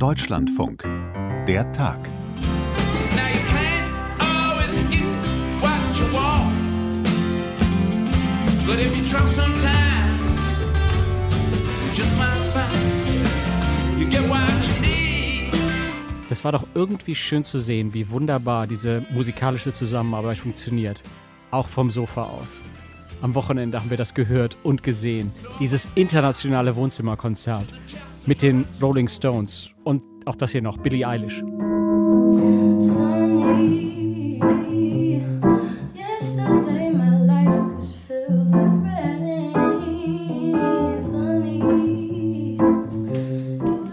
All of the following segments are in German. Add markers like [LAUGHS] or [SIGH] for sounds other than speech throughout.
Deutschlandfunk. Der Tag. Das war doch irgendwie schön zu sehen, wie wunderbar diese musikalische Zusammenarbeit funktioniert. Auch vom Sofa aus. Am Wochenende haben wir das gehört und gesehen. Dieses internationale Wohnzimmerkonzert mit den Rolling Stones und auch das hier noch, Billie Eilish.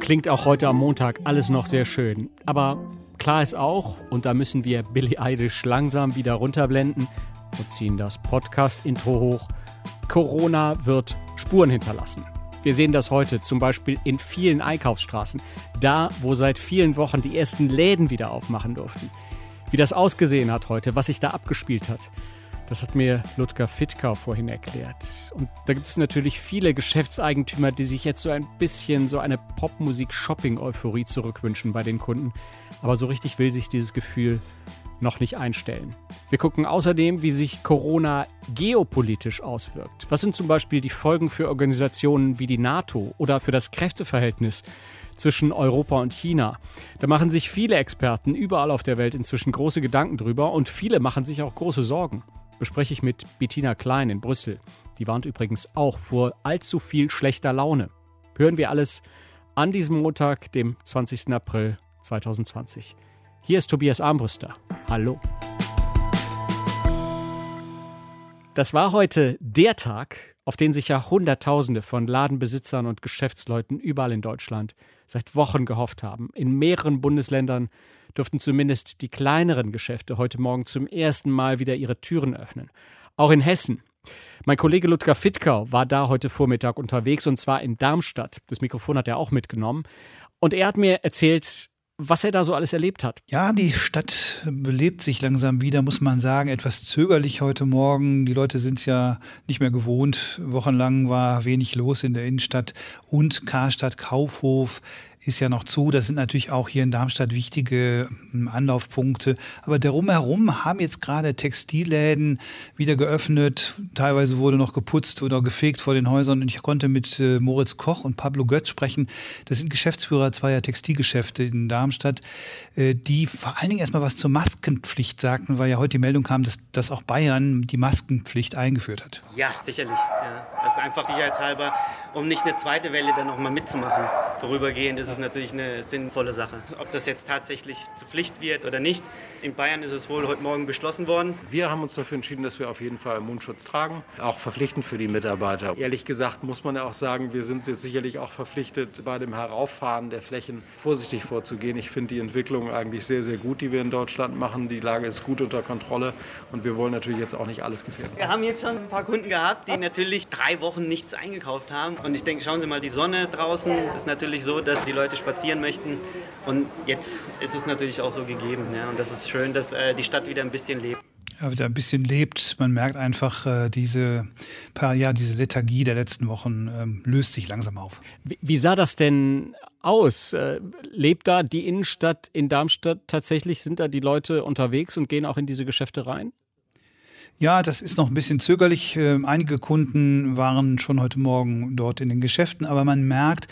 Klingt auch heute am Montag alles noch sehr schön. Aber klar ist auch, und da müssen wir Billie Eilish langsam wieder runterblenden und ziehen das Podcast-Intro hoch, Corona wird Spuren hinterlassen. Wir sehen das heute zum Beispiel in vielen Einkaufsstraßen, da wo seit vielen Wochen die ersten Läden wieder aufmachen durften. Wie das ausgesehen hat heute, was sich da abgespielt hat, das hat mir Ludger Fittkau vorhin erklärt. Und da gibt es natürlich viele Geschäftseigentümer, die sich jetzt so ein bisschen so eine Popmusik-Shopping-Euphorie zurückwünschen bei den Kunden. Aber so richtig will sich dieses Gefühl noch nicht einstellen. Wir gucken außerdem, wie sich Corona geopolitisch auswirkt. Was sind zum Beispiel die Folgen für Organisationen wie die NATO oder für das Kräfteverhältnis zwischen Europa und China? Da machen sich viele Experten überall auf der Welt inzwischen große Gedanken drüber und viele machen sich auch große Sorgen bespreche ich mit Bettina Klein in Brüssel. Die warnt übrigens auch vor allzu viel schlechter Laune. Hören wir alles an diesem Montag, dem 20. April 2020. Hier ist Tobias Armbrüster. Hallo. Das war heute der Tag, auf den sich ja Hunderttausende von Ladenbesitzern und Geschäftsleuten überall in Deutschland seit Wochen gehofft haben. In mehreren Bundesländern dürften zumindest die kleineren Geschäfte heute Morgen zum ersten Mal wieder ihre Türen öffnen. Auch in Hessen. Mein Kollege Ludger Fittkau war da heute Vormittag unterwegs und zwar in Darmstadt. Das Mikrofon hat er auch mitgenommen. Und er hat mir erzählt, was er da so alles erlebt hat. Ja, die Stadt belebt sich langsam wieder, muss man sagen. Etwas zögerlich heute Morgen. Die Leute sind es ja nicht mehr gewohnt. Wochenlang war wenig los in der Innenstadt und Karstadt Kaufhof ist ja noch zu. Das sind natürlich auch hier in Darmstadt wichtige hm, Anlaufpunkte. Aber darum herum haben jetzt gerade Textilläden wieder geöffnet. Teilweise wurde noch geputzt oder gefegt vor den Häusern. Und ich konnte mit äh, Moritz Koch und Pablo Götz sprechen. Das sind Geschäftsführer zweier Textilgeschäfte in Darmstadt, äh, die vor allen Dingen erstmal was zur Maskenpflicht sagten, weil ja heute die Meldung kam, dass, dass auch Bayern die Maskenpflicht eingeführt hat. Ja, sicherlich. Ja. Das ist einfach sicherheitshalber, um nicht eine zweite Welle dann nochmal mitzumachen. Vorübergehend ist es natürlich eine sinnvolle Sache. Ob das jetzt tatsächlich zur Pflicht wird oder nicht, in Bayern ist es wohl heute Morgen beschlossen worden. Wir haben uns dafür entschieden, dass wir auf jeden Fall Mundschutz tragen, auch verpflichtend für die Mitarbeiter. Ehrlich gesagt muss man ja auch sagen, wir sind jetzt sicherlich auch verpflichtet, bei dem Herauffahren der Flächen vorsichtig vorzugehen. Ich finde die Entwicklung eigentlich sehr, sehr gut, die wir in Deutschland machen. Die Lage ist gut unter Kontrolle und wir wollen natürlich jetzt auch nicht alles gefährden. Wir haben jetzt schon ein paar Kunden gehabt, die natürlich drei Wochen nichts eingekauft haben. Und ich denke, schauen Sie mal, die Sonne draußen ist natürlich so, dass die Leute spazieren möchten. Und jetzt ist es natürlich auch so gegeben. Ja. Und das ist schön, dass äh, die Stadt wieder ein bisschen lebt. Ja, wieder ein bisschen lebt. Man merkt einfach, äh, diese, ja, diese Lethargie der letzten Wochen ähm, löst sich langsam auf. Wie, wie sah das denn aus? Äh, lebt da die Innenstadt in Darmstadt tatsächlich? Sind da die Leute unterwegs und gehen auch in diese Geschäfte rein? Ja, das ist noch ein bisschen zögerlich. Ähm, einige Kunden waren schon heute Morgen dort in den Geschäften, aber man merkt,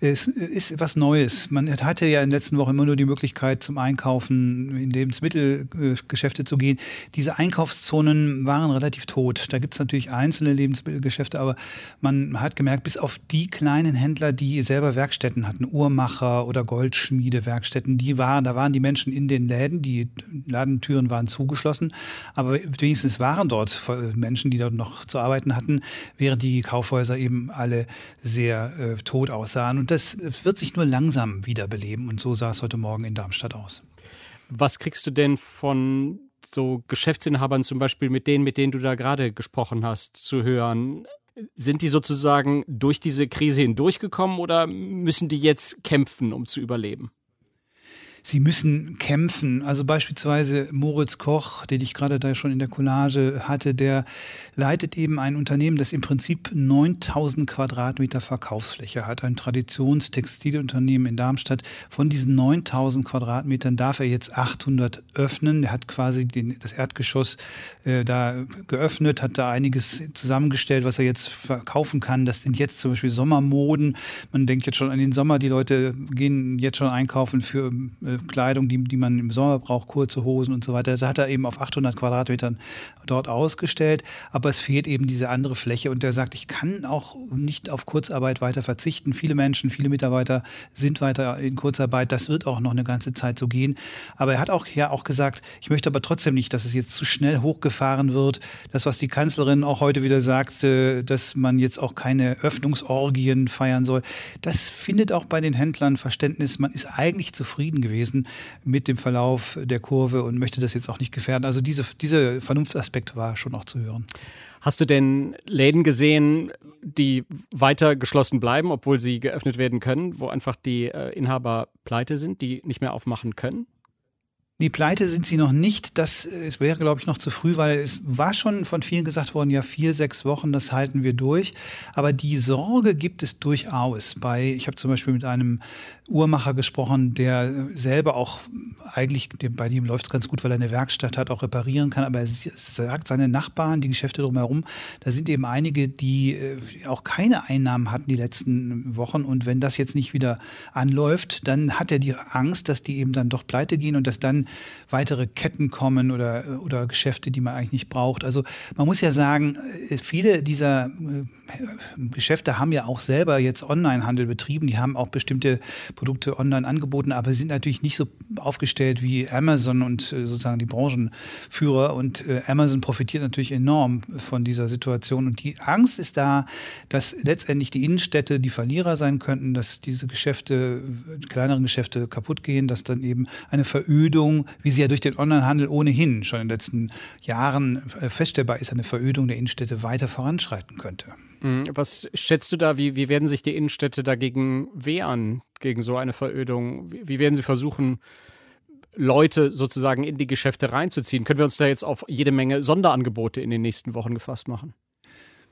es ist was Neues. Man hatte ja in den letzten Wochen immer nur die Möglichkeit zum Einkaufen in Lebensmittelgeschäfte zu gehen. Diese Einkaufszonen waren relativ tot. Da gibt es natürlich einzelne Lebensmittelgeschäfte, aber man hat gemerkt, bis auf die kleinen Händler, die selber Werkstätten hatten, Uhrmacher oder Goldschmiedewerkstätten, die waren, da waren die Menschen in den Läden, die Ladentüren waren zugeschlossen, aber wenigstens waren dort Menschen, die dort noch zu arbeiten hatten, während die Kaufhäuser eben alle sehr äh, tot aussahen. Und das wird sich nur langsam wiederbeleben. Und so sah es heute Morgen in Darmstadt aus. Was kriegst du denn von so Geschäftsinhabern zum Beispiel, mit denen, mit denen du da gerade gesprochen hast, zu hören? Sind die sozusagen durch diese Krise hindurchgekommen oder müssen die jetzt kämpfen, um zu überleben? Sie müssen kämpfen. Also beispielsweise Moritz Koch, den ich gerade da schon in der Collage hatte, der leitet eben ein Unternehmen, das im Prinzip 9000 Quadratmeter Verkaufsfläche hat. Ein Traditionstextilunternehmen in Darmstadt. Von diesen 9000 Quadratmetern darf er jetzt 800 öffnen. Er hat quasi den, das Erdgeschoss äh, da geöffnet, hat da einiges zusammengestellt, was er jetzt verkaufen kann. Das sind jetzt zum Beispiel Sommermoden. Man denkt jetzt schon an den Sommer. Die Leute gehen jetzt schon einkaufen für äh, Kleidung, die, die man im Sommer braucht, kurze Hosen und so weiter. Das hat er eben auf 800 Quadratmetern dort ausgestellt. Aber es fehlt eben diese andere Fläche. Und er sagt, ich kann auch nicht auf Kurzarbeit weiter verzichten. Viele Menschen, viele Mitarbeiter sind weiter in Kurzarbeit. Das wird auch noch eine ganze Zeit so gehen. Aber er hat auch ja auch gesagt, ich möchte aber trotzdem nicht, dass es jetzt zu schnell hochgefahren wird. Das, was die Kanzlerin auch heute wieder sagte, dass man jetzt auch keine Öffnungsorgien feiern soll, das findet auch bei den Händlern Verständnis. Man ist eigentlich zufrieden gewesen mit dem Verlauf der Kurve und möchte das jetzt auch nicht gefährden. Also diese, dieser Vernunftaspekt war schon auch zu hören. Hast du denn Läden gesehen, die weiter geschlossen bleiben, obwohl sie geöffnet werden können, wo einfach die äh, Inhaber pleite sind, die nicht mehr aufmachen können? Die Pleite sind sie noch nicht. Das es wäre, glaube ich, noch zu früh, weil es war schon von vielen gesagt worden, ja, vier, sechs Wochen, das halten wir durch. Aber die Sorge gibt es durchaus. Bei, ich habe zum Beispiel mit einem Uhrmacher gesprochen, der selber auch eigentlich, bei dem läuft es ganz gut, weil er eine Werkstatt hat, auch reparieren kann. Aber er sagt, seine Nachbarn, die Geschäfte drumherum, da sind eben einige, die äh, auch keine Einnahmen hatten die letzten Wochen. Und wenn das jetzt nicht wieder anläuft, dann hat er die Angst, dass die eben dann doch pleite gehen und dass dann weitere Ketten kommen oder, oder Geschäfte, die man eigentlich nicht braucht. Also man muss ja sagen, äh, viele dieser äh, Geschäfte haben ja auch selber jetzt Onlinehandel betrieben. Die haben auch bestimmte Produkte online angeboten, aber sind natürlich nicht so aufgestellt wie Amazon und äh, sozusagen die Branchenführer. Und Amazon profitiert natürlich enorm von dieser Situation. Und die Angst ist da, dass letztendlich die Innenstädte die Verlierer sein könnten, dass diese Geschäfte, kleineren Geschäfte kaputt gehen, dass dann eben eine Verödung Verödung, wie sie ja durch den Onlinehandel ohnehin schon in den letzten Jahren äh, feststellbar ist, eine Verödung der Innenstädte weiter voranschreiten könnte. Mhm. Was schätzt du da, wie, wie werden sich die Innenstädte dagegen wehren, gegen so eine Verödung? Wie, wie werden sie versuchen, Leute sozusagen in die Geschäfte reinzuziehen? Können wir uns da jetzt auf jede Menge Sonderangebote in den nächsten Wochen gefasst machen?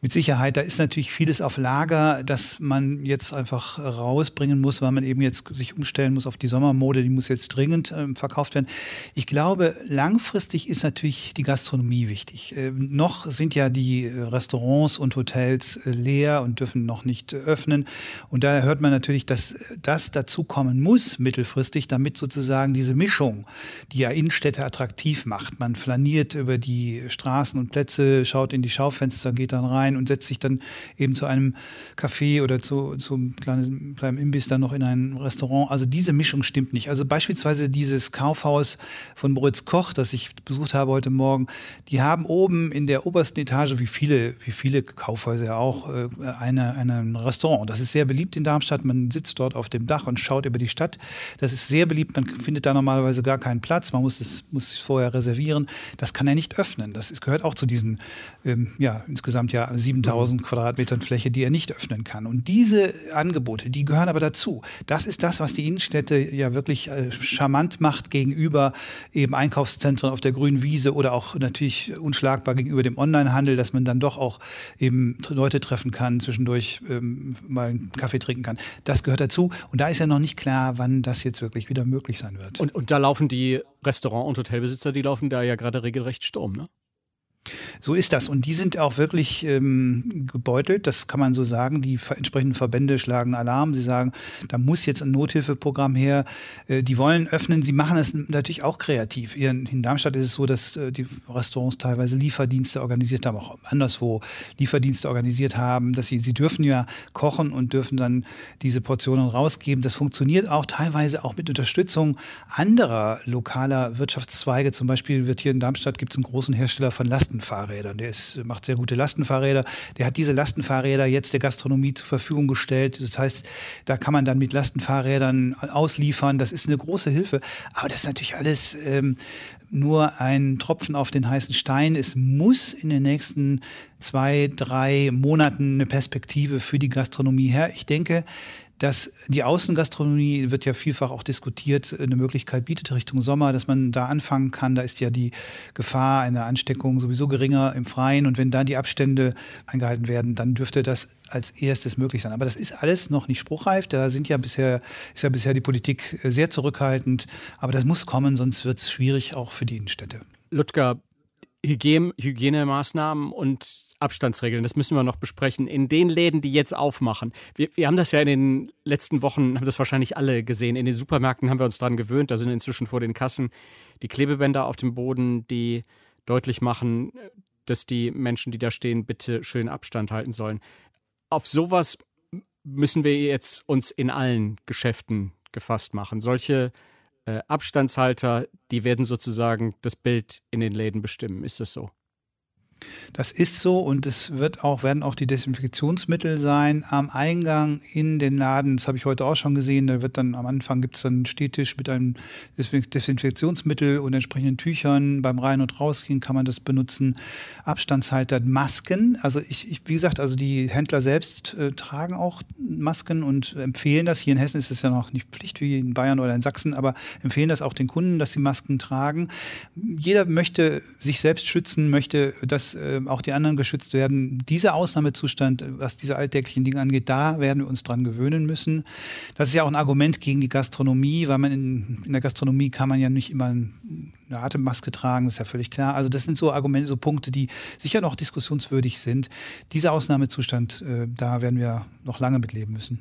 Mit Sicherheit, da ist natürlich vieles auf Lager, das man jetzt einfach rausbringen muss, weil man eben jetzt sich umstellen muss auf die Sommermode, die muss jetzt dringend äh, verkauft werden. Ich glaube, langfristig ist natürlich die Gastronomie wichtig. Äh, noch sind ja die Restaurants und Hotels äh, leer und dürfen noch nicht äh, öffnen. Und daher hört man natürlich, dass das dazu kommen muss mittelfristig, damit sozusagen diese Mischung, die ja Innenstädte attraktiv macht. Man flaniert über die Straßen und Plätze, schaut in die Schaufenster, geht dann rein rein und setzt sich dann eben zu einem Café oder zu, zu einem kleinen, kleinen Imbiss dann noch in ein Restaurant. Also diese Mischung stimmt nicht. Also beispielsweise dieses Kaufhaus von Moritz Koch, das ich besucht habe heute Morgen, die haben oben in der obersten Etage, wie viele, wie viele Kaufhäuser auch, äh, eine, ein Restaurant. Das ist sehr beliebt in Darmstadt. Man sitzt dort auf dem Dach und schaut über die Stadt. Das ist sehr beliebt. Man findet da normalerweise gar keinen Platz. Man muss es, muss vorher reservieren. Das kann er nicht öffnen. Das gehört auch zu diesen, ähm, ja, insgesamt ja 7000 Quadratmetern Fläche, die er nicht öffnen kann. Und diese Angebote, die gehören aber dazu. Das ist das, was die Innenstädte ja wirklich äh, charmant macht gegenüber eben Einkaufszentren auf der grünen Wiese oder auch natürlich unschlagbar gegenüber dem Onlinehandel, dass man dann doch auch eben Leute treffen kann, zwischendurch ähm, mal einen Kaffee trinken kann. Das gehört dazu. Und da ist ja noch nicht klar, wann das jetzt wirklich wieder möglich sein wird. Und, und da laufen die Restaurant- und Hotelbesitzer, die laufen da ja gerade regelrecht Sturm, ne? So ist das. Und die sind auch wirklich ähm, gebeutelt, das kann man so sagen. Die entsprechenden Verbände schlagen Alarm. Sie sagen, da muss jetzt ein Nothilfeprogramm her. Äh, die wollen öffnen. Sie machen es natürlich auch kreativ. In Darmstadt ist es so, dass äh, die Restaurants teilweise Lieferdienste organisiert haben, auch anderswo Lieferdienste organisiert haben. Dass sie, sie dürfen ja kochen und dürfen dann diese Portionen rausgeben. Das funktioniert auch teilweise auch mit Unterstützung anderer lokaler Wirtschaftszweige. Zum Beispiel wird hier in Darmstadt gibt einen großen Hersteller von Lasten Lastenfahrrädern. Der ist, macht sehr gute Lastenfahrräder. Der hat diese Lastenfahrräder jetzt der Gastronomie zur Verfügung gestellt. Das heißt, da kann man dann mit Lastenfahrrädern ausliefern. Das ist eine große Hilfe. Aber das ist natürlich alles ähm, nur ein Tropfen auf den heißen Stein. Es muss in den nächsten zwei, drei Monaten eine Perspektive für die Gastronomie her. Ich denke, dass die Außengastronomie wird ja vielfach auch diskutiert, eine Möglichkeit bietet Richtung Sommer, dass man da anfangen kann. Da ist ja die Gefahr einer Ansteckung sowieso geringer im Freien. Und wenn da die Abstände eingehalten werden, dann dürfte das als erstes möglich sein. Aber das ist alles noch nicht spruchreif. Da sind ja bisher, ist ja bisher die Politik sehr zurückhaltend. Aber das muss kommen, sonst wird es schwierig auch für die Innenstädte. Ludger, Hygiene, Hygienemaßnahmen und Abstandsregeln, das müssen wir noch besprechen. In den Läden, die jetzt aufmachen, wir, wir, haben das ja in den letzten Wochen, haben das wahrscheinlich alle gesehen. In den Supermärkten haben wir uns daran gewöhnt, da sind inzwischen vor den Kassen die Klebebänder auf dem Boden, die deutlich machen, dass die Menschen, die da stehen, bitte schön Abstand halten sollen. Auf sowas müssen wir jetzt uns in allen Geschäften gefasst machen. Solche äh, Abstandshalter, die werden sozusagen das Bild in den Läden bestimmen. Ist das so? Das ist so und es wird auch, werden auch die Desinfektionsmittel sein am Eingang in den Laden. Das habe ich heute auch schon gesehen. Da wird dann am Anfang gibt es dann einen Stehtisch mit einem Desinfektionsmittel und entsprechenden Tüchern. Beim Rein- und Rausgehen kann man das benutzen. Abstandshalter, Masken. Also ich, ich wie gesagt, also die Händler selbst äh, tragen auch Masken und empfehlen das. Hier in Hessen ist es ja noch nicht Pflicht wie in Bayern oder in Sachsen, aber empfehlen das auch den Kunden, dass sie Masken tragen. Jeder möchte sich selbst schützen, möchte, dass äh, auch die anderen geschützt werden. Dieser Ausnahmezustand, was diese alltäglichen Dinge angeht, da werden wir uns dran gewöhnen müssen. Das ist ja auch ein Argument gegen die Gastronomie, weil man in, in der Gastronomie kann man ja nicht immer eine Atemmaske tragen, das ist ja völlig klar. Also das sind so Argumente, so Punkte, die sicher noch diskussionswürdig sind. Dieser Ausnahmezustand, äh, da werden wir noch lange mitleben müssen.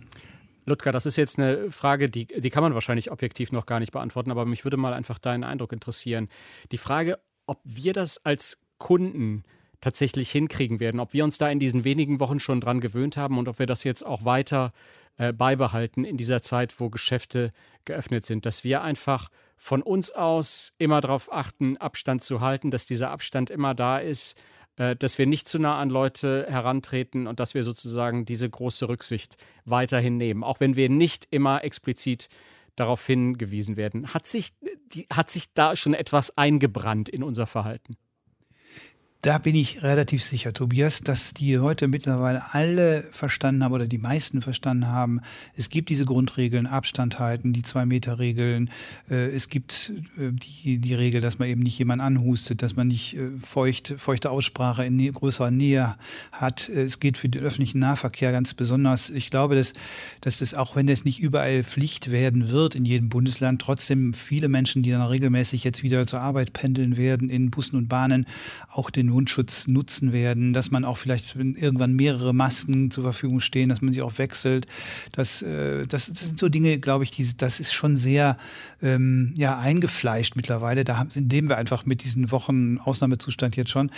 Ludger, das ist jetzt eine Frage, die, die kann man wahrscheinlich objektiv noch gar nicht beantworten, aber mich würde mal einfach deinen Eindruck interessieren. Die Frage, ob wir das als Kunden tatsächlich hinkriegen werden. Ob wir uns da in diesen wenigen Wochen schon dran gewöhnt haben und ob wir das jetzt auch weiter äh, beibehalten in dieser Zeit, wo Geschäfte geöffnet sind. Dass wir einfach von uns aus immer darauf achten, Abstand zu halten, dass dieser Abstand immer da ist, äh, dass wir nicht zu nah an Leute herantreten und dass wir sozusagen diese große Rücksicht weiterhin nehmen, auch wenn wir nicht immer explizit darauf hingewiesen werden. Hat sich, die, hat sich da schon etwas eingebrannt in unser Verhalten? Da bin ich relativ sicher, Tobias, dass die Leute mittlerweile alle verstanden haben oder die meisten verstanden haben, es gibt diese Grundregeln, Abstand halten, die Zwei-Meter-Regeln. Äh, es gibt äh, die, die Regel, dass man eben nicht jemanden anhustet, dass man nicht äh, feucht, feuchte Aussprache in größerer Nähe hat. Es geht für den öffentlichen Nahverkehr ganz besonders. Ich glaube, dass, dass das, auch wenn das nicht überall Pflicht werden wird in jedem Bundesland, trotzdem viele Menschen, die dann regelmäßig jetzt wieder zur Arbeit pendeln werden, in Bussen und Bahnen, auch den Mundschutz nutzen werden, dass man auch vielleicht irgendwann mehrere Masken zur Verfügung stehen, dass man sie auch wechselt. Das, äh, das, das sind so Dinge, glaube ich, die, das ist schon sehr ähm, ja, eingefleischt mittlerweile. Da leben wir einfach mit diesen Wochen Ausnahmezustand jetzt schon.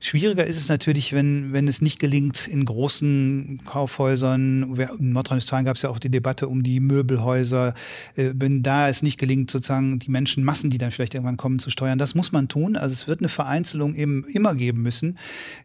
Schwieriger ist es natürlich, wenn, wenn es nicht gelingt, in großen Kaufhäusern, in Nordrhein-Westfalen gab es ja auch die Debatte um die Möbelhäuser, äh, wenn da es nicht gelingt, sozusagen die Menschenmassen, die dann vielleicht irgendwann kommen, zu steuern. Das muss man tun. Also es wird eine Vereinzelung eben immer geben müssen.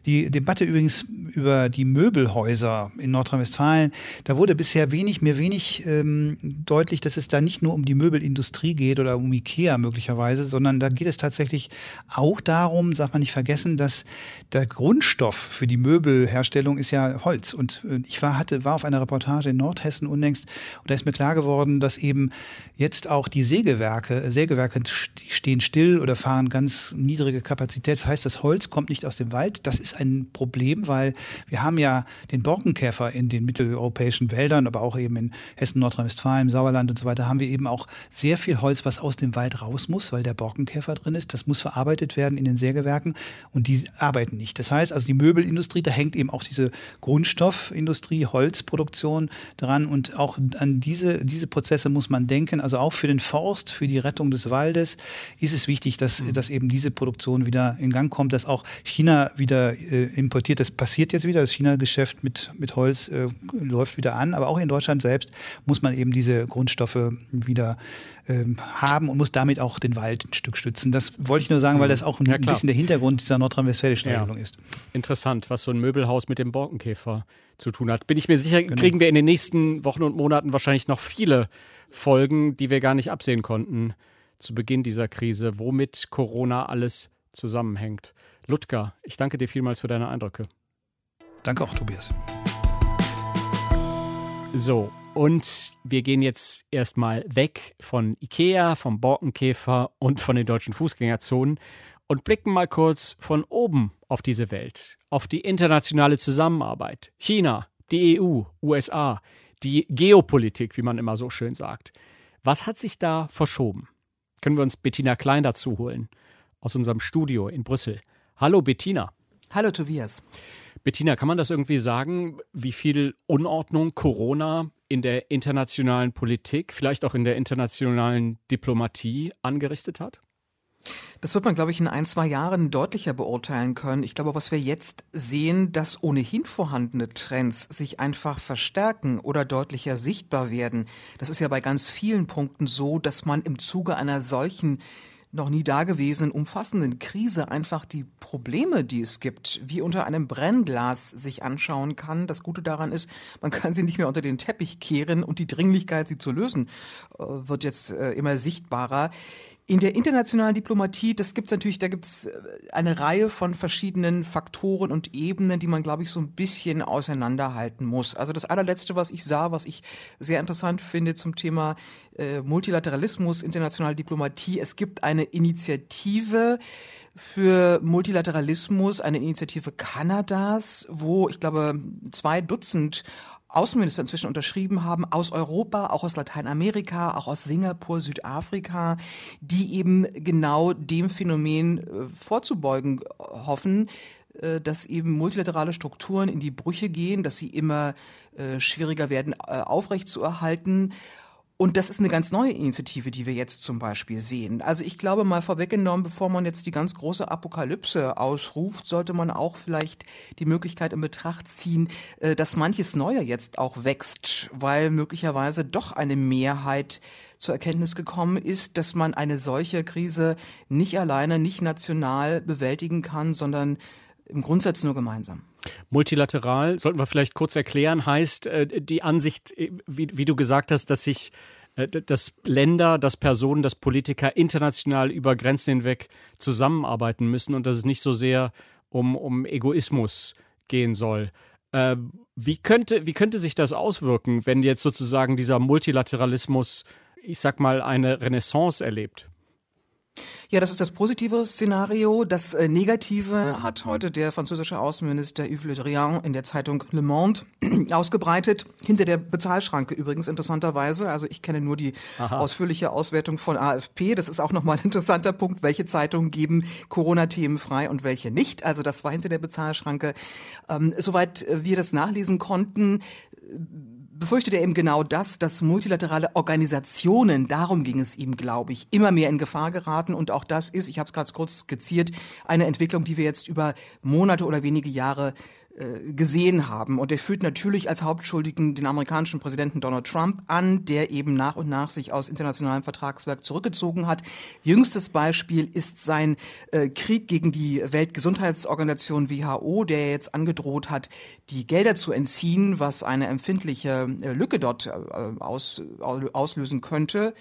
Die Debatte übrigens über die Möbelhäuser in Nordrhein-Westfalen, da wurde bisher wenig, mir wenig ähm, deutlich, dass es da nicht nur um die Möbelindustrie geht oder um Ikea möglicherweise, sondern da geht es tatsächlich auch darum, darf man nicht vergessen, dass der Grundstoff für die Möbelherstellung ist ja Holz. Und äh, ich war, hatte, war auf einer Reportage in Nordhessen unlängst und da ist mir klar geworden, dass eben jetzt auch die Sägewerke, Sägewerke stehen still oder fahren ganz niedrige Kapazität. Das heißt, das Holz kommt nicht aus dem Wald. Das ist ein Problem, weil wir haben ja den Borkenkäfer in den mitteleuropäischen Wäldern, aber auch eben in Hessen, Nordrhein-Westfalen, Sauerland und so weiter, haben wir eben auch sehr viel Holz, was aus dem Wald raus muss, weil der Borkenkäfer drin ist. Das muss verarbeitet werden in den Sägewerken und die arbeiten nicht. Das heißt also, die Möbelindustrie, da hängt eben auch diese Grundstoffindustrie, Holzproduktion dran und auch an diese, diese Prozesse muss man denken. Also auch für den Forst, für die Rettung des Waldes ist es wichtig, dass, mhm. dass eben diese Produktion wieder in Gang kommt, dass auch China wieder äh, importiert. Das passiert jetzt wieder. Das China-Geschäft mit, mit Holz äh, läuft wieder an. Aber auch in Deutschland selbst muss man eben diese Grundstoffe wieder ähm, haben und muss damit auch den Wald ein Stück stützen. Das wollte ich nur sagen, weil mhm. das auch ein, ja, bisschen der Hintergrund dieser nordrhein-westfälischen ja. Regelung ist. Interessant, was so ein Möbelhaus mit dem Borkenkäfer zu tun hat. Bin ich mir sicher, genau. kriegen wir in den nächsten Wochen und Monaten wahrscheinlich noch viele Folgen, die wir gar nicht absehen konnten zu Beginn dieser Krise, womit Corona alles zusammenhängt. Ludger, ich danke dir vielmals für deine Eindrücke. Danke auch, Tobias. So, Und wir gehen jetzt erstmal weg von Ikea, vom Borkenkäfer und von den deutschen Fußgängerzonen und blicken mal kurz von oben auf diese Welt, auf die internationale Zusammenarbeit. China, die EU, USA, die Geopolitik, wie man immer so schön sagt. Was hat sich da verschoben? Können wir uns Bettina Klein dazu holen aus unserem Studio in Brüssel. Hallo Bettina. Hallo Tobias. Bettina, kann man das irgendwie sagen, wie viel Unordnung Corona in der internationalen Politik, vielleicht auch in der internationalen Diplomatie angerichtet hat? Das wird man, glaube ich, in ein, zwei Jahren deutlicher beurteilen können. Ich glaube, was wir jetzt sehen, dass ohnehin vorhandene Trends sich einfach verstärken oder deutlicher sichtbar werden. Das ist ja bei ganz vielen Punkten so, dass man im Zuge einer solchen noch nie dagewesenen umfassenden Krise einfach die Probleme, die es gibt, wie unter einem Brennglas sich anschauen kann. Das Gute daran ist, man kann sie nicht mehr unter den Teppich kehren und die Dringlichkeit, sie zu lösen, äh, wird jetzt äh, immer sichtbarer. In der internationalen Diplomatie, das gibt's natürlich, da gibt's äh, eine Reihe von verschiedenen Faktoren und Ebenen, die man, glaube ich, so ein bisschen auseinanderhalten muss. Also das allerletzte, was ich sah, was ich sehr interessant finde zum Thema äh, Multilateralismus, internationale Diplomatie, es gibt eine Initiative, für Multilateralismus, eine Initiative Kanadas, wo ich glaube zwei Dutzend Außenminister inzwischen unterschrieben haben, aus Europa, auch aus Lateinamerika, auch aus Singapur, Südafrika, die eben genau dem Phänomen äh, vorzubeugen hoffen, äh, dass eben multilaterale Strukturen in die Brüche gehen, dass sie immer äh, schwieriger werden aufrechtzuerhalten und das ist eine ganz neue Initiative, die wir jetzt zum Beispiel sehen. Also ich glaube mal vorweggenommen, bevor man jetzt die ganz große Apokalypse ausruft, sollte man auch vielleicht die Möglichkeit in Betracht ziehen, äh, dass manches Neue jetzt auch wächst, weil möglicherweise doch eine Mehrheit zur Erkenntnis gekommen ist, dass man eine solche Krise nicht alleine, nicht national bewältigen kann, sondern im Grundsatz nur gemeinsam. Multilateral, sollten wir vielleicht kurz erklären, heißt äh, die Ansicht, äh, wie, wie du gesagt hast, dass sich äh, dass Länder, dass Personen, dass Politiker international über Grenzen hinweg zusammenarbeiten müssen und dass es nicht so sehr um, um Egoismus gehen soll. Äh, wie, könnte, wie könnte sich das auswirken, wenn jetzt sozusagen dieser Multilateralismus, ich sag mal, eine Renaissance erlebt? Ja, das ist das positive Szenario. Das äh, Negative hat heute der französische Außenminister Yves Le Drian in der Zeitung Le Monde [CLEARS THROAT] ausgebreitet. Hinter der Bezahlschranke übrigens interessanterweise. Also ich kenne nur die Aha. ausführliche Auswertung von AFP. Das ist auch nochmal ein interessanter Punkt. Welche Zeitungen geben Corona-Themen frei und welche nicht? Also das war hinter der Bezahlschranke. Ähm, soweit wir das nachlesen konnten, befürchtet er eben genau das, dass multilaterale Organisationen, darum ging es ihm, glaube ich, immer mehr in Gefahr geraten. Und auch das ist, ich habe es gerade kurz skizziert, eine Entwicklung, die wir jetzt über Monate oder wenige Jahre gesehen haben. Und er führt natürlich als Hauptschuldigen den amerikanischen Präsidenten Donald Trump an, der eben nach und nach sich aus internationalem Vertragswerk zurückgezogen hat. Jüngstes Beispiel ist sein äh, Krieg gegen die Weltgesundheitsorganisation WHO, der jetzt angedroht hat, die Gelder zu entziehen, was eine empfindliche äh, Lücke dort äh, aus, auslösen könnte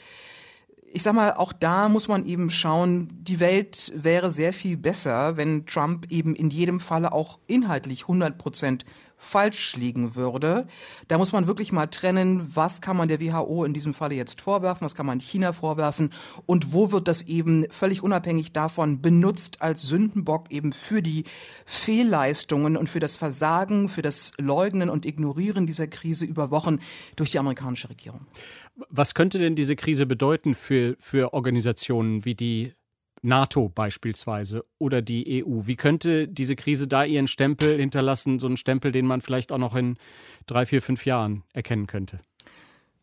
ich sag mal, auch da muss man eben schauen, die Welt wäre sehr viel besser, wenn Trump eben in jedem Falle auch inhaltlich 100 Prozent falsch liegen würde. Da muss man wirklich mal trennen, was kann man der WHO in diesem Falle jetzt vorwerfen, was kann man China vorwerfen und wo wird das eben völlig unabhängig davon benutzt als Sündenbock eben für die Fehlleistungen und für das Versagen, für das Leugnen und Ignorieren dieser Krise über Wochen durch die amerikanische Regierung. Was könnte denn diese Krise bedeuten für, für Organisationen wie die NATO beispielsweise oder die EU? Wie könnte diese Krise da ihren Stempel hinterlassen, so einen Stempel, den man vielleicht auch noch in drei, vier, fünf Jahren erkennen könnte?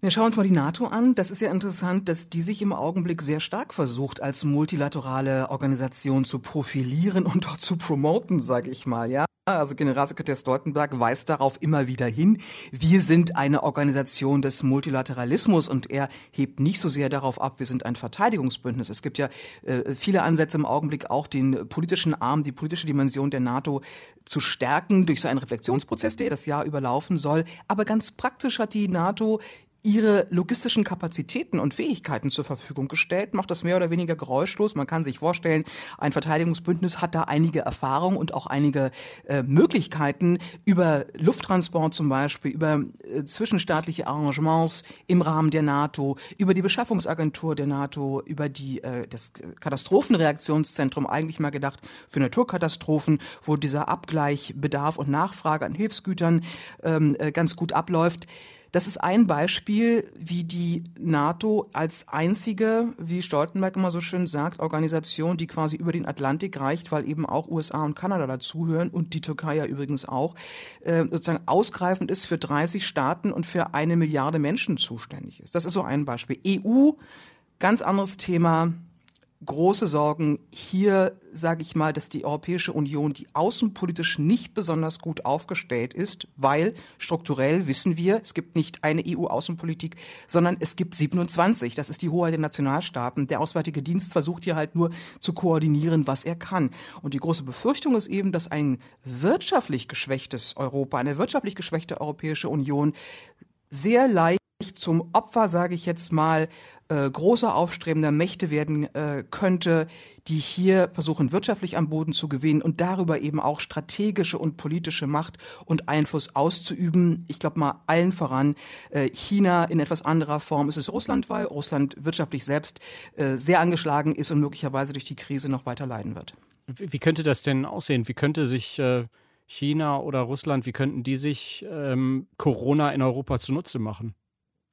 Wir schauen uns mal die NATO an. Das ist ja interessant, dass die sich im Augenblick sehr stark versucht, als multilaterale Organisation zu profilieren und dort zu promoten, sage ich mal, ja. Also Generalsekretär Stoltenberg weist darauf immer wieder hin. Wir sind eine Organisation des Multilateralismus und er hebt nicht so sehr darauf ab, wir sind ein Verteidigungsbündnis. Es gibt ja äh, viele Ansätze im Augenblick auch den politischen Arm, die politische Dimension der NATO zu stärken durch so einen Reflexionsprozess, der das Jahr überlaufen soll. Aber ganz praktisch hat die NATO ihre logistischen Kapazitäten und Fähigkeiten zur Verfügung gestellt, macht das mehr oder weniger geräuschlos. Man kann sich vorstellen, ein Verteidigungsbündnis hat da einige Erfahrungen und auch einige äh, Möglichkeiten über Lufttransport zum Beispiel, über äh, zwischenstaatliche Arrangements im Rahmen der NATO, über die Beschaffungsagentur der NATO, über die äh, das Katastrophenreaktionszentrum eigentlich mal gedacht für Naturkatastrophen, wo dieser Abgleich Bedarf und Nachfrage an Hilfsgütern ähm, äh, ganz gut abläuft. Das ist ein Beispiel, wie die NATO als einzige, wie Stoltenberg immer so schön sagt, Organisation, die quasi über den Atlantik reicht, weil eben auch USA und Kanada dazuhören und die Türkei ja übrigens auch, äh, sozusagen ausgreifend ist für 30 Staaten und für eine Milliarde Menschen zuständig ist. Das ist so ein Beispiel. EU, ganz anderes Thema große Sorgen. Hier sage ich mal, dass die Europäische Union, die außenpolitisch nicht besonders gut aufgestellt ist, weil strukturell wissen wir, es gibt nicht eine EU-Außenpolitik, sondern es gibt 27. Das ist die Hoheit der Nationalstaaten. Der Auswärtige Dienst versucht hier halt nur zu koordinieren, was er kann. Und die große Befürchtung ist eben, dass ein wirtschaftlich geschwächtes Europa, eine wirtschaftlich geschwächte Europäische Union sehr leicht zum Opfer, sage ich jetzt mal, äh, großer aufstrebender Mächte werden äh, könnte, die hier versuchen, wirtschaftlich am Boden zu gewinnen und darüber eben auch strategische und politische Macht und Einfluss auszuüben. Ich glaube mal allen voran äh, China in etwas anderer Form ist es Russland, weil Russland wirtschaftlich selbst sehr angeschlagen ist und möglicherweise durch die Krise noch weiter leiden wird. Wie könnte das denn aussehen? Wie könnte sich China oder Russland, wie könnten die sich ähm, Corona in Europa zunutze machen?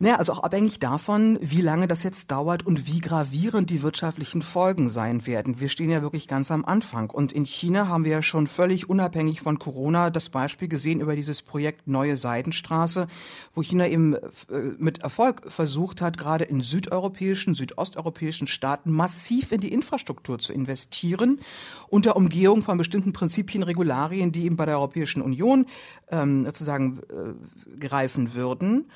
Naja, also auch abhängig davon, wie lange das jetzt dauert und wie gravierend die wirtschaftlichen Folgen sein werden. Wir stehen ja wirklich ganz am Anfang. Und in China haben wir ja schon völlig unabhängig von Corona das Beispiel gesehen über dieses Projekt Neue Seidenstraße, wo China eben äh, mit Erfolg versucht hat, gerade in südeuropäischen, südosteuropäischen Staaten massiv in die Infrastruktur zu investieren, unter Umgehung von bestimmten Prinzipien, Regularien, die eben bei der Europäischen Union ähm, sozusagen äh, greifen würden.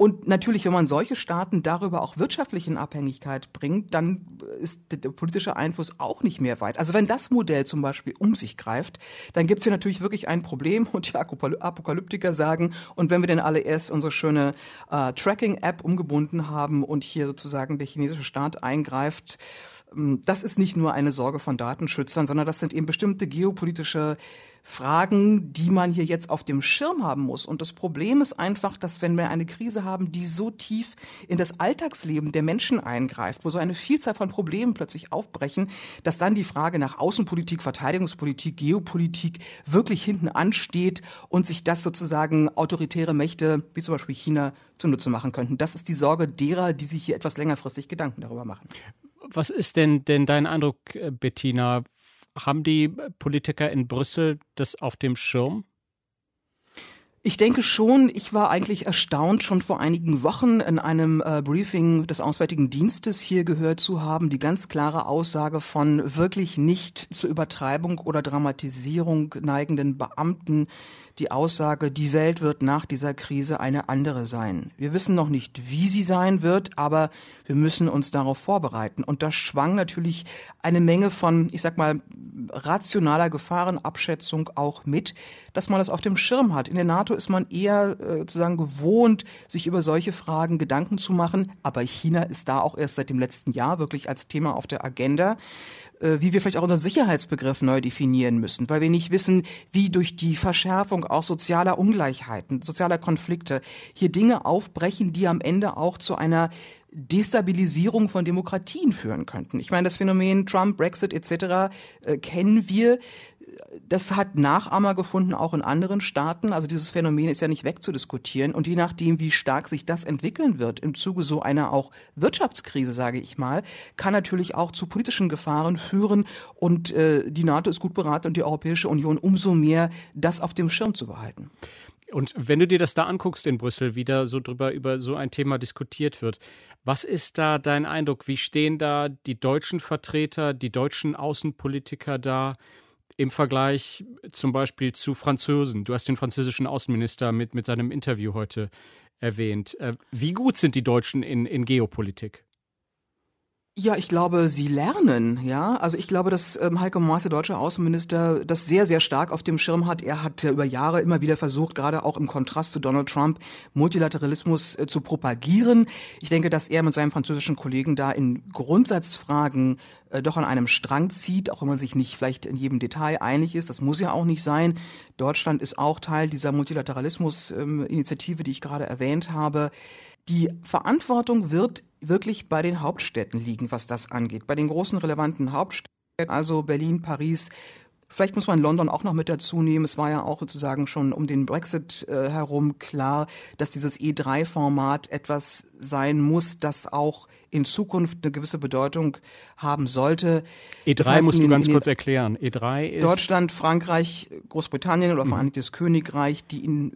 Und natürlich, wenn man solche Staaten darüber auch wirtschaftlich in Abhängigkeit bringt, dann ist der politische Einfluss auch nicht mehr weit. Also wenn das Modell zum Beispiel um sich greift, dann gibt es hier natürlich wirklich ein Problem [LAUGHS] und die Apokalyptiker sagen, und wenn wir denn alle erst unsere schöne äh, Tracking-App umgebunden haben und hier sozusagen der chinesische Staat eingreift, ähm, das ist nicht nur eine Sorge von Datenschützern, sondern das sind eben bestimmte geopolitische Fragen, die man hier jetzt auf dem Schirm haben muss. Und das Problem ist einfach, dass wenn wir eine Krise haben, die so tief in das Alltagsleben der Menschen eingreift, wo so eine Vielzahl von Problemen plötzlich aufbrechen, dass dann die Frage nach Außenpolitik, Verteidigungspolitik, Geopolitik wirklich hinten ansteht und sich das sozusagen autoritäre Mächte, wie zum Beispiel China, zunutze machen könnten. Das ist die Sorge derer, die sich hier etwas längerfristig Gedanken darüber machen. Was ist denn, denn dein Eindruck, äh, Bettina? Haben die Politiker in Brüssel das auf dem Schirm? Ich denke schon, ich war eigentlich erstaunt, schon vor einigen Wochen in einem äh, Briefing des Auswärtigen Dienstes hier gehört zu haben, die ganz klare Aussage von wirklich nicht zur Übertreibung oder Dramatisierung neigenden Beamten, die Aussage, die Welt wird nach dieser Krise eine andere sein. Wir wissen noch nicht, wie sie sein wird, aber wir müssen uns darauf vorbereiten. Und da schwang natürlich eine Menge von, ich sag mal, rationaler Gefahrenabschätzung auch mit, dass man das auf dem Schirm hat. In der NATO ist man eher äh, sozusagen gewohnt, sich über solche Fragen Gedanken zu machen. Aber China ist da auch erst seit dem letzten Jahr wirklich als Thema auf der Agenda. Äh, wie wir vielleicht auch unseren Sicherheitsbegriff neu definieren müssen, weil wir nicht wissen, wie durch die Verschärfung auch sozialer Ungleichheiten, sozialer Konflikte hier Dinge aufbrechen, die am Ende auch zu einer Destabilisierung von Demokratien führen könnten. Ich meine, das Phänomen Trump, Brexit etc. Äh, kennen wir das hat Nachahmer gefunden, auch in anderen Staaten. Also dieses Phänomen ist ja nicht wegzudiskutieren. Und je nachdem, wie stark sich das entwickeln wird im Zuge so einer auch Wirtschaftskrise, sage ich mal, kann natürlich auch zu politischen Gefahren führen. Und äh, die NATO ist gut beraten und die Europäische Union umso mehr, das auf dem Schirm zu behalten. Und wenn du dir das da anguckst in Brüssel, wie da so drüber über so ein Thema diskutiert wird, was ist da dein Eindruck? Wie stehen da die deutschen Vertreter, die deutschen Außenpolitiker da? Im Vergleich zum Beispiel zu Franzosen. Du hast den französischen Außenminister mit, mit seinem Interview heute erwähnt. Äh, wie gut sind die Deutschen in, in Geopolitik? Ja, ich glaube, sie lernen, ja. Also ich glaube, dass ähm, Heiko Maas, der deutsche Außenminister, das sehr, sehr stark auf dem Schirm hat. Er hat ja über Jahre immer wieder versucht, gerade auch im Kontrast zu Donald Trump, Multilateralismus äh, zu propagieren. Ich denke, dass er mit seinem französischen Kollegen da in Grundsatzfragen äh, doch an einem Strang zieht, auch wenn man sich nicht vielleicht in jedem Detail einig ist. Das muss ja auch nicht sein. Deutschland ist auch Teil dieser Multilateralismus-Initiative, ähm, die ich gerade erwähnt habe. Die Verantwortung wird wirklich bei den Hauptstädten liegen, was das angeht. Bei den großen relevanten Hauptstädten, also Berlin, Paris, Vielleicht muss man London auch noch mit dazu nehmen. Es war ja auch sozusagen schon um den Brexit äh, herum klar, dass dieses E3-Format etwas sein muss, das auch in Zukunft eine gewisse Bedeutung haben sollte. E3 das heißt, musst du ganz kurz erklären. E3 ist Deutschland, Frankreich, Großbritannien oder mhm. Vereinigtes Königreich, die in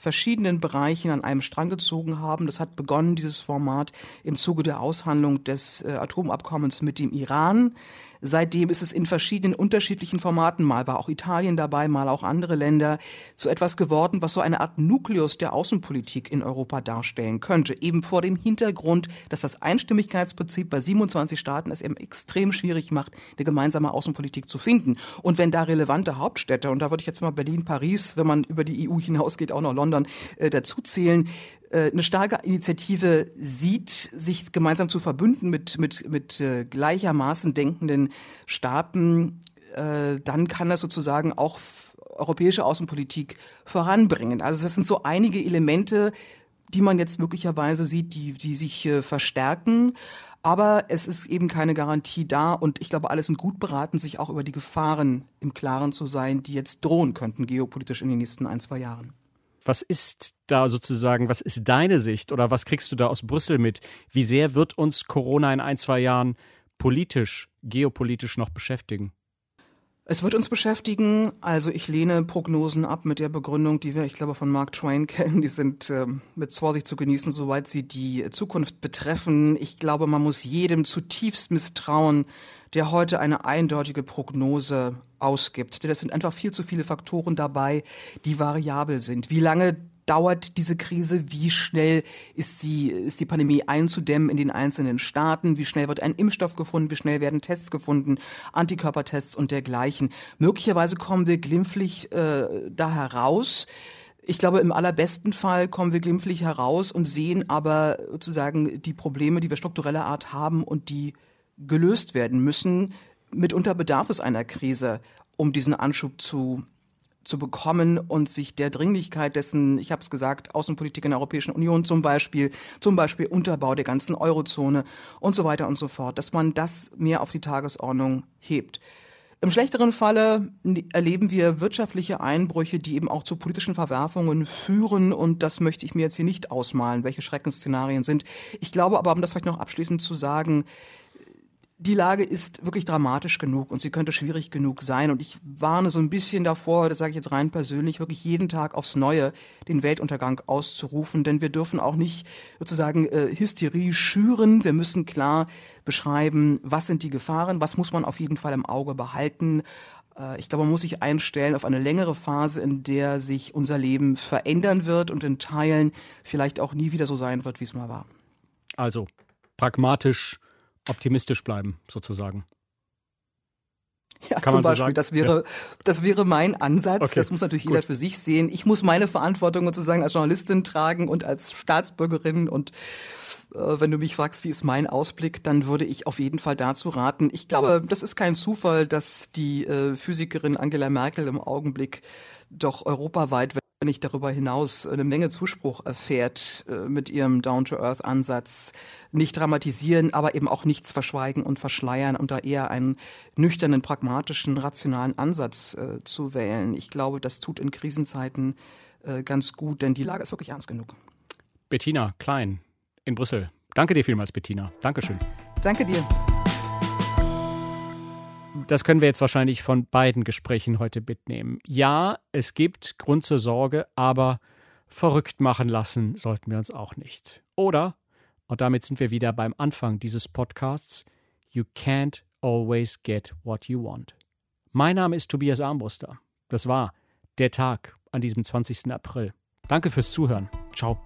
verschiedenen Bereichen an einem Strang gezogen haben. Das hat begonnen, dieses Format, im Zuge der Aushandlung des äh, Atomabkommens mit dem Iran. Seitdem ist es in verschiedenen unterschiedlichen Formaten, mal war auch Italien dabei, mal auch andere Länder, zu etwas geworden, was so eine Art Nukleus der Außenpolitik in Europa darstellen könnte. Eben vor dem Hintergrund, dass das Einstimmigkeitsprinzip bei 27 Staaten es eben extrem schwierig macht, eine gemeinsame Außenpolitik zu finden. Und wenn da relevante Hauptstädte, und da würde ich jetzt mal Berlin, Paris, wenn man über die EU hinausgeht, auch noch London äh, dazu zählen, äh, eine starke Initiative sieht, sich gemeinsam zu verbünden mit, mit, mit äh, gleichermaßen denkenden Staaten, äh, dann kann das sozusagen auch europäische Außenpolitik voranbringen. Also das sind so einige Elemente, die man jetzt möglicherweise sieht, die, die sich äh, verstärken. Aber es ist eben keine Garantie da und ich glaube, alle sind gut beraten, sich auch über die Gefahren im Klaren zu sein, die jetzt drohen könnten geopolitisch in den nächsten ein, zwei Jahren. Was ist da sozusagen, was ist deine Sicht oder was kriegst du da aus Brüssel mit? Wie sehr wird uns Corona in ein, zwei Jahren politisch, geopolitisch noch beschäftigen? Es wird uns beschäftigen. Also ich lehne Prognosen ab mit der Begründung, die wir, ich glaube, von Mark Twain kennen. Die sind äh, mit Vorsicht zu genießen, soweit sie die Zukunft betreffen. Ich glaube, man muss jedem zutiefst misstrauen, der heute eine eindeutige Prognose ausgibt. Denn es sind einfach viel zu viele Faktoren dabei, die variabel sind. Wie lange dauert diese Krise? Wie schnell ist sie, ist die Pandemie einzudämmen in den einzelnen Staaten? Wie schnell wird ein Impfstoff gefunden? Wie schnell werden Tests gefunden? Antikörpertests und dergleichen. Möglicherweise kommen wir glimpflich äh, da heraus. Ich glaube, im allerbesten Fall kommen wir glimpflich heraus und sehen aber sozusagen die Probleme, die wir struktureller Art haben und die gelöst werden müssen. Mitunter bedarf es einer Krise, um diesen Anschub zu zu bekommen und sich der Dringlichkeit dessen, ich habe es gesagt, Außenpolitik in der Europäischen Union zum Beispiel, zum Beispiel Unterbau der ganzen Eurozone und so weiter und so fort, dass man das mehr auf die Tagesordnung hebt. Im schlechteren Falle erleben wir wirtschaftliche Einbrüche, die eben auch zu politischen Verwerfungen führen. Und das möchte ich mir jetzt hier nicht ausmalen, welche Schreckensszenarien sind. Ich glaube aber, um das vielleicht noch abschließend zu sagen, die Lage ist wirklich dramatisch genug und sie könnte schwierig genug sein. Und ich warne so ein bisschen davor, das sage ich jetzt rein persönlich, wirklich jeden Tag aufs Neue den Weltuntergang auszurufen. Denn wir dürfen auch nicht sozusagen äh, Hysterie schüren. Wir müssen klar beschreiben, was sind die Gefahren, was muss man auf jeden Fall im Auge behalten. Äh, ich glaube, man muss sich einstellen auf eine längere Phase, in der sich unser Leben verändern wird und in Teilen vielleicht auch nie wieder so sein wird, wie es mal war. Also pragmatisch optimistisch bleiben, sozusagen. Ja, Kann zum Beispiel, so das wäre, ja. das wäre mein Ansatz. Okay. Das muss natürlich Gut. jeder für sich sehen. Ich muss meine Verantwortung sozusagen als Journalistin tragen und als Staatsbürgerin und äh, wenn du mich fragst, wie ist mein Ausblick, dann würde ich auf jeden Fall dazu raten. Ich glaube, das ist kein Zufall, dass die äh, Physikerin Angela Merkel im Augenblick doch europaweit nicht darüber hinaus eine Menge Zuspruch erfährt äh, mit ihrem Down-to-Earth-Ansatz. Nicht dramatisieren, aber eben auch nichts verschweigen und verschleiern und da eher einen nüchternen, pragmatischen, rationalen Ansatz äh, zu wählen. Ich glaube, das tut in Krisenzeiten äh, ganz gut, denn die Lage ist wirklich ernst genug. Bettina Klein in Brüssel. Danke dir vielmals, Bettina. Dankeschön. Danke dir das können wir jetzt wahrscheinlich von beiden Gesprächen heute mitnehmen. Ja, es gibt Grund zur Sorge, aber verrückt machen lassen sollten wir uns auch nicht. Oder, und damit sind wir wieder beim Anfang dieses Podcasts, You can't always get what you want. Mein Name ist Tobias Armbruster. Das war der Tag an diesem 20. April. Danke fürs Zuhören. Ciao.